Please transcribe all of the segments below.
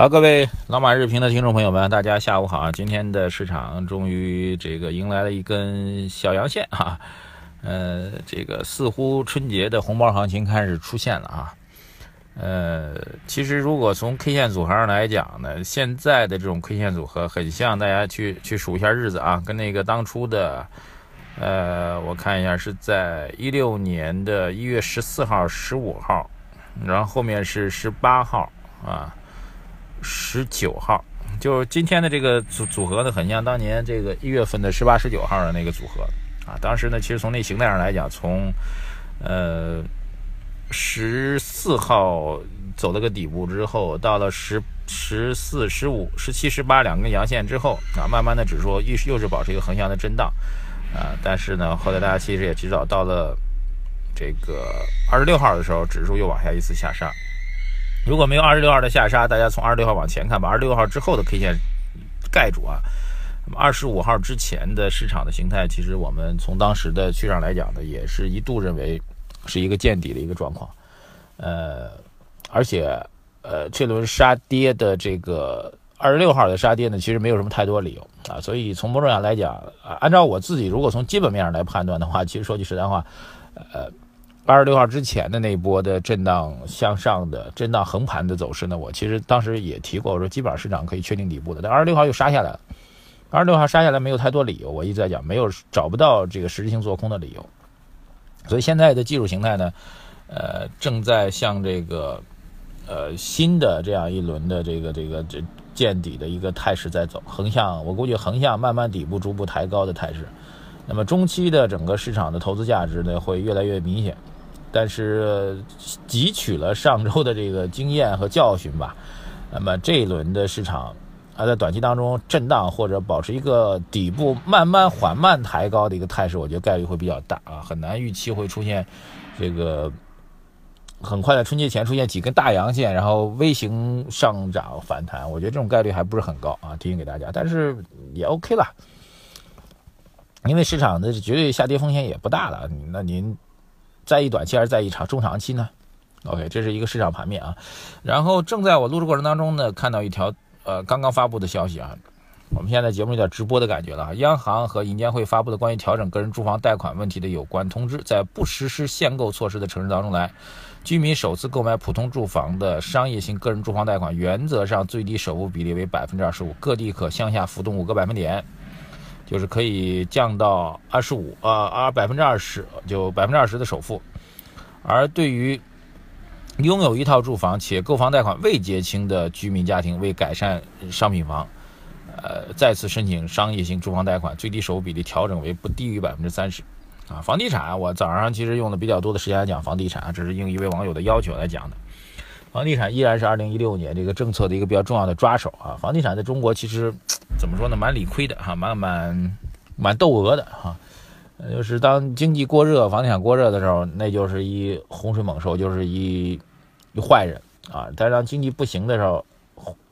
好，各位老马日评的听众朋友们，大家下午好啊！今天的市场终于这个迎来了一根小阳线啊，呃，这个似乎春节的红包行情开始出现了啊。呃，其实如果从 K 线组合上来讲呢，现在的这种 K 线组合很像，大家去去数一下日子啊，跟那个当初的，呃，我看一下是在一六年的一月十四号、十五号，然后后面是十八号啊。十九号，就是今天的这个组组合呢，很像当年这个一月份的十八、十九号的那个组合啊。当时呢，其实从那形态上来讲，从呃十四号走了个底部之后，到了十十四、十五、十七、十八两根阳线之后啊，慢慢的指数又又是保持一个横向的震荡啊。但是呢，后来大家其实也知道，到了这个二十六号的时候，指数又往下一次下杀。如果没有二十六号的下杀，大家从二十六号往前看，把二十六号之后的 K 线盖住啊。那么二十五号之前的市场的形态，其实我们从当时的趋势上来讲呢，也是一度认为是一个见底的一个状况。呃，而且呃，这轮杀跌的这个二十六号的杀跌呢，其实没有什么太多理由啊。所以从某种上来讲啊，按照我自己如果从基本面上来判断的话，其实说句实在话，呃。二十六号之前的那一波的震荡向上的震荡横盘的走势呢，我其实当时也提过，我说基本上市场可以确定底部的。但二十六号又杀下来了，二十六号杀下来没有太多理由，我一直在讲没有找不到这个实质性做空的理由。所以现在的技术形态呢，呃，正在向这个呃新的这样一轮的这个这个这见底的一个态势在走，横向我估计横向慢慢底部逐步抬高的态势。那么中期的整个市场的投资价值呢，会越来越明显。但是汲取了上周的这个经验和教训吧，那么这一轮的市场啊，在短期当中震荡或者保持一个底部慢慢缓慢抬高的一个态势，我觉得概率会比较大啊，很难预期会出现这个很快在春节前出现几根大阳线，然后微型上涨反弹，我觉得这种概率还不是很高啊，提醒给大家，但是也 OK 了，因为市场的绝对下跌风险也不大了，那您。在意短期还是在意长中长期呢？OK，这是一个市场盘面啊。然后正在我录制过程当中呢，看到一条呃刚刚发布的消息啊。我们现在节目有点直播的感觉了。央行和银监会发布的关于调整个人住房贷款问题的有关通知，在不实施限购措施的城市当中来，居民首次购买普通住房的商业性个人住房贷款，原则上最低首付比例为百分之二十五，各地可向下浮动五个百分点。就是可以降到二十五，呃，二百分之二十，就百分之二十的首付。而对于拥有一套住房且购房贷款未结清的居民家庭，为改善商品房，呃，再次申请商业性住房贷款，最低首付比例调整为不低于百分之三十。啊，房地产，我早上其实用了比较多的时间来讲房地产啊，这是应一位网友的要求来讲的。房地产依然是二零一六年这个政策的一个比较重要的抓手啊。房地产在中国其实怎么说呢，蛮理亏的哈，蛮蛮蛮窦娥的哈。就是当经济过热，房地产过热的时候，那就是一洪水猛兽，就是一一坏人啊。但是当经济不行的时候，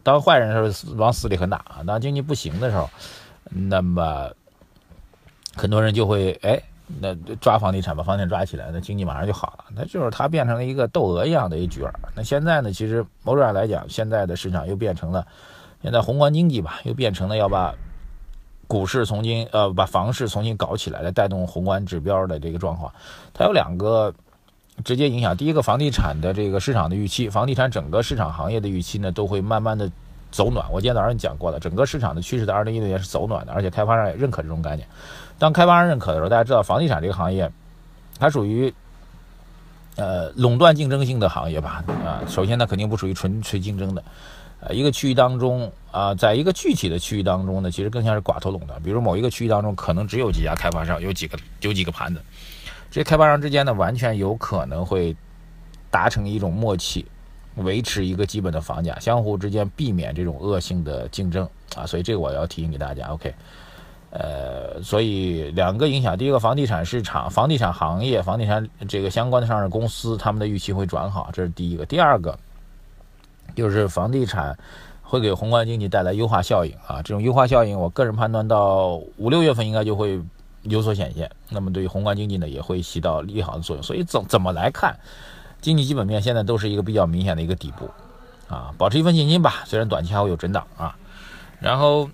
当坏人的时候往死里狠打啊。当经济不行的时候，那么很多人就会哎。那抓房地产，把房地产抓起来，那经济马上就好了。那就是它变成了一个窦娥一样的一角儿。那现在呢，其实某种上来讲，现在的市场又变成了现在宏观经济吧，又变成了要把股市重新呃把房市重新搞起来，来带动宏观指标的这个状况。它有两个直接影响：第一个，房地产的这个市场的预期，房地产整个市场行业的预期呢，都会慢慢的走暖。我今天早上讲过了，整个市场的趋势在二零一六年是走暖的，而且开发商也认可这种概念。当开发商认可的时候，大家知道房地产这个行业，它属于呃垄断竞争性的行业吧？啊，首先它肯定不属于纯粹竞争的，呃，一个区域当中啊，在一个具体的区域当中呢，其实更像是寡头垄断。比如某一个区域当中，可能只有几家开发商，有几个有几个盘子，这些开发商之间呢，完全有可能会达成一种默契，维持一个基本的房价，相互之间避免这种恶性的竞争啊。所以这个我要提醒给大家，OK。呃，所以两个影响，第一个房地产市场、房地产行业、房地产这个相关的上市公司，他们的预期会转好，这是第一个。第二个就是房地产会给宏观经济带来优化效应啊，这种优化效应，我个人判断到五六月份应该就会有所显现，那么对于宏观经济呢也会起到利好的作用。所以怎怎么来看，经济基本面现在都是一个比较明显的一个底部啊，保持一份信心吧，虽然短期还会有震荡啊，然后。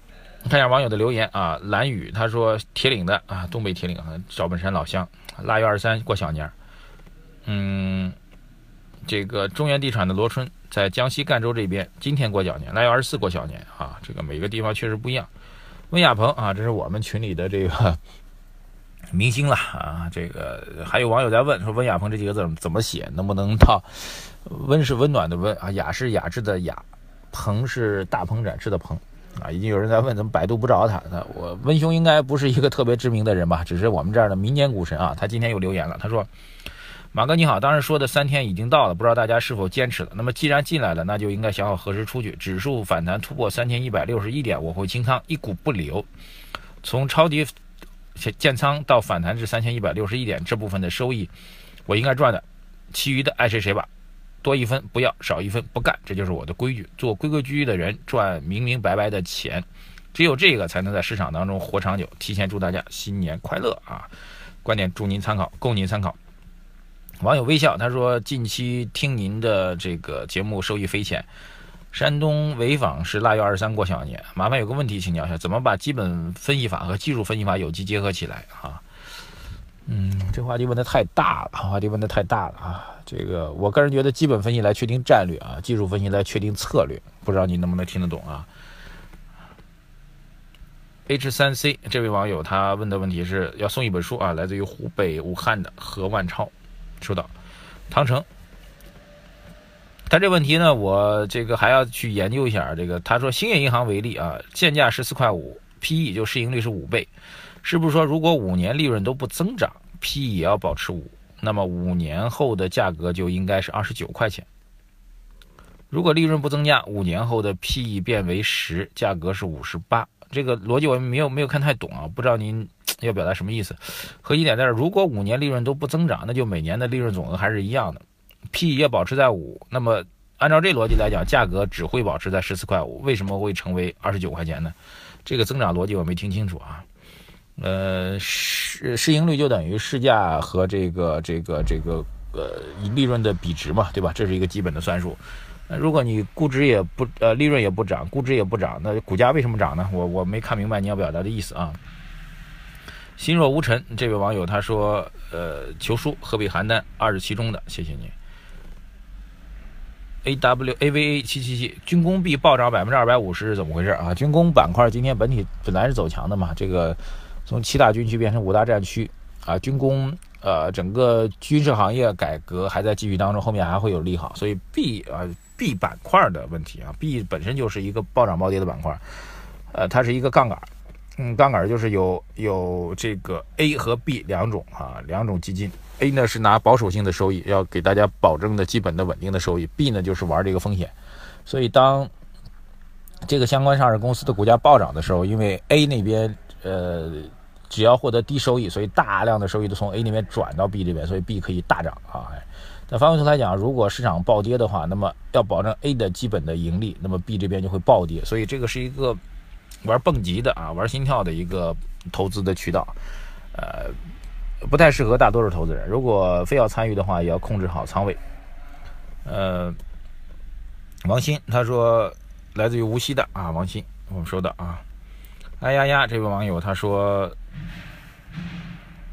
看一下网友的留言啊，蓝雨他说铁岭的啊，东北铁岭赵本山老乡，腊月二十三过小年儿嗯，这个中原地产的罗春在江西赣州这边，今天过小年，腊月二十四过小年啊，这个每个地方确实不一样。温亚鹏啊，这是我们群里的这个 明星了啊，这个还有网友在问说温亚鹏这几个字怎么写，能不能到温是温暖的温啊，雅是雅致的雅，鹏是大鹏展翅的鹏。啊，已经有人在问，怎么百度不着他？那我温兄应该不是一个特别知名的人吧？只是我们这儿的民间股神啊。他今天又留言了，他说：“马哥你好，当时说的三天已经到了，不知道大家是否坚持了？那么既然进来了，那就应该想好何时出去。指数反弹突破三千一百六十一点，我会清仓，一股不留。从抄底建仓到反弹至三千一百六十一点，这部分的收益我应该赚的，其余的爱谁谁吧。”多一分不要，少一分不干，这就是我的规矩。做规规矩矩的人，赚明明白白的钱，只有这个才能在市场当中活长久。提前祝大家新年快乐啊！观点祝您参考，供您参考。网友微笑他说：“近期听您的这个节目，受益匪浅。山东潍坊是腊月二十三过小年，麻烦有个问题请教一下，怎么把基本分析法和技术分析法有机结合起来啊？”嗯，这话题问的太大了，话题问的太大了啊！这个我个人觉得，基本分析来确定战略啊，技术分析来确定策略，不知道你能不能听得懂啊？H 三 C 这位网友他问的问题是要送一本书啊，来自于湖北武汉的何万超，收到。唐城，他这问题呢，我这个还要去研究一下。这个他说，兴业银行为例啊，现价十四块五，PE 就市盈率是五倍。是不是说，如果五年利润都不增长，P/E 也要保持五，那么五年后的价格就应该是二十九块钱？如果利润不增加，五年后的 P/E 变为十，价格是五十八。这个逻辑我没有没有看太懂啊，不知道您要表达什么意思。核心点在这儿，如果五年利润都不增长，那就每年的利润总额还是一样的，P/E 要保持在五。那么按照这逻辑来讲，价格只会保持在十四块五，为什么会成为二十九块钱呢？这个增长逻辑我没听清楚啊。呃，市市盈率就等于市价和这个这个这个呃利润的比值嘛，对吧？这是一个基本的算术。那如果你估值也不呃利润也不涨，估值也不涨，那股价为什么涨呢？我我没看明白你要表达的意思啊。心若无尘，这位网友他说，呃，求书河北邯郸二十七中的，谢谢你。A W A V A 七七七，军工币暴涨百分之二百五十是怎么回事啊？军工板块今天本体本来是走强的嘛，这个。从七大军区变成五大战区，啊，军工，呃，整个军事行业改革还在继续当中，后面还会有利好，所以 B 啊 B 板块的问题啊，B 本身就是一个暴涨暴跌的板块，呃，它是一个杠杆，嗯，杠杆就是有有这个 A 和 B 两种啊，两种基金，A 呢是拿保守性的收益，要给大家保证的基本的稳定的收益，B 呢就是玩这个风险，所以当这个相关上市公司的股价暴涨的时候，因为 A 那边。呃，只要获得低收益，所以大量的收益都从 A 那边转到 B 这边，所以 B 可以大涨啊。但反过头来讲，如果市场暴跌的话，那么要保证 A 的基本的盈利，那么 B 这边就会暴跌。所以这个是一个玩蹦极的啊，玩心跳的一个投资的渠道，呃，不太适合大多数投资人。如果非要参与的话，也要控制好仓位。呃，王鑫他说来自于无锡的啊，王鑫，我们收到啊。哎呀呀！这位网友他说，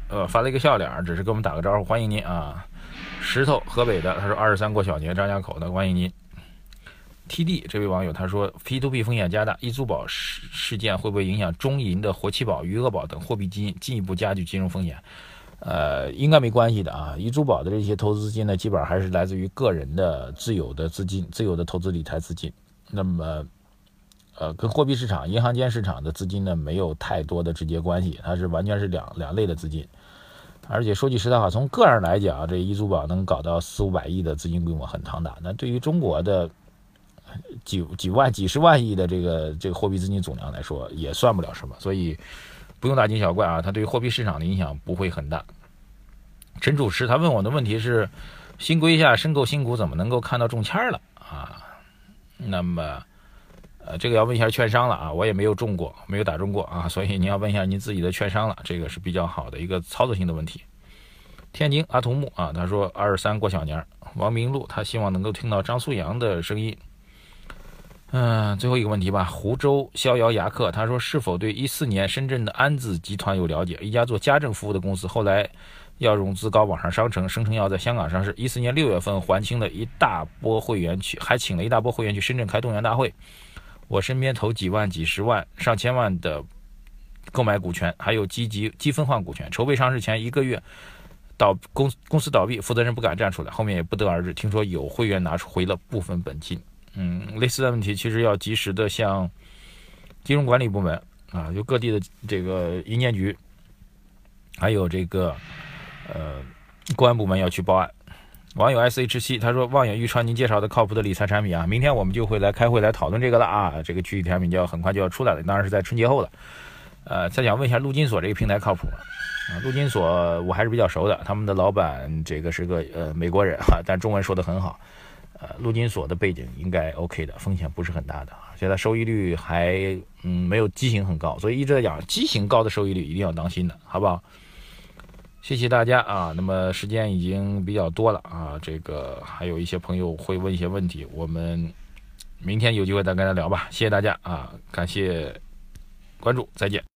呃，发了一个笑脸，只是给我们打个招呼，欢迎您啊。石头，河北的，他说二十三过小年，张家口的，欢迎您。TD 这位网友他说，P2P 风险加大，易租宝事事件会不会影响中银的活期宝、余额宝等货币基金，进一步加剧金融风险？呃，应该没关系的啊。易租宝的这些投资资金呢，基本上还是来自于个人的自有的资金、自有的投资理财资金。那么。呃，跟货币市场、银行间市场的资金呢，没有太多的直接关系，它是完全是两两类的资金。而且说句实在话，从个人来讲，这易租宝能搞到四五百亿的资金规模很庞大，那对于中国的几几万、几十万亿的这个这个货币资金总量来说，也算不了什么。所以，不用大惊小怪啊，它对于货币市场的影响不会很大。陈主持他问我的问题是：新规下申购新股怎么能够看到中签了啊？那么，呃，这个要问一下券商了啊，我也没有中过，没有打中过啊，所以您要问一下您自己的券商了，这个是比较好的一个操作性的问题。天津阿童木啊，他说二十三过小年，王明路他希望能够听到张苏阳的声音。嗯，最后一个问题吧。湖州逍遥牙客他说是否对一四年深圳的安子集团有了解？一家做家政服务的公司，后来要融资搞网上商城，声称要在香港上市。一四年六月份还清了一大波会员去，还请了一大波会员去深圳开动员大会。我身边投几万、几十万、上千万的购买股权，还有积极积分换股权。筹备上市前一个月，倒公公司倒闭，负责人不敢站出来，后面也不得而知。听说有会员拿出回了部分本金。嗯，类似的问题其实要及时的向金融管理部门啊，就各地的这个银监局，还有这个呃公安部门要去报案。网友 S H 七他说：“望眼欲穿您介绍的靠谱的理财产品啊，明天我们就会来开会来讨论这个了啊。这个具体产品就要很快就要出来了，当然是在春节后了。呃，再想问一下陆金所这个平台靠谱吗？啊，陆金所我还是比较熟的，他们的老板这个是个呃美国人哈，但中文说的很好。呃，陆金所的背景应该 OK 的，风险不是很大的，现在收益率还嗯没有畸形很高，所以一直在讲畸形高的收益率一定要当心的，好不好？谢谢大家啊，那么时间已经比较多了啊，这个还有一些朋友会问一些问题，我们明天有机会再跟他聊吧，谢谢大家啊，感谢关注，再见。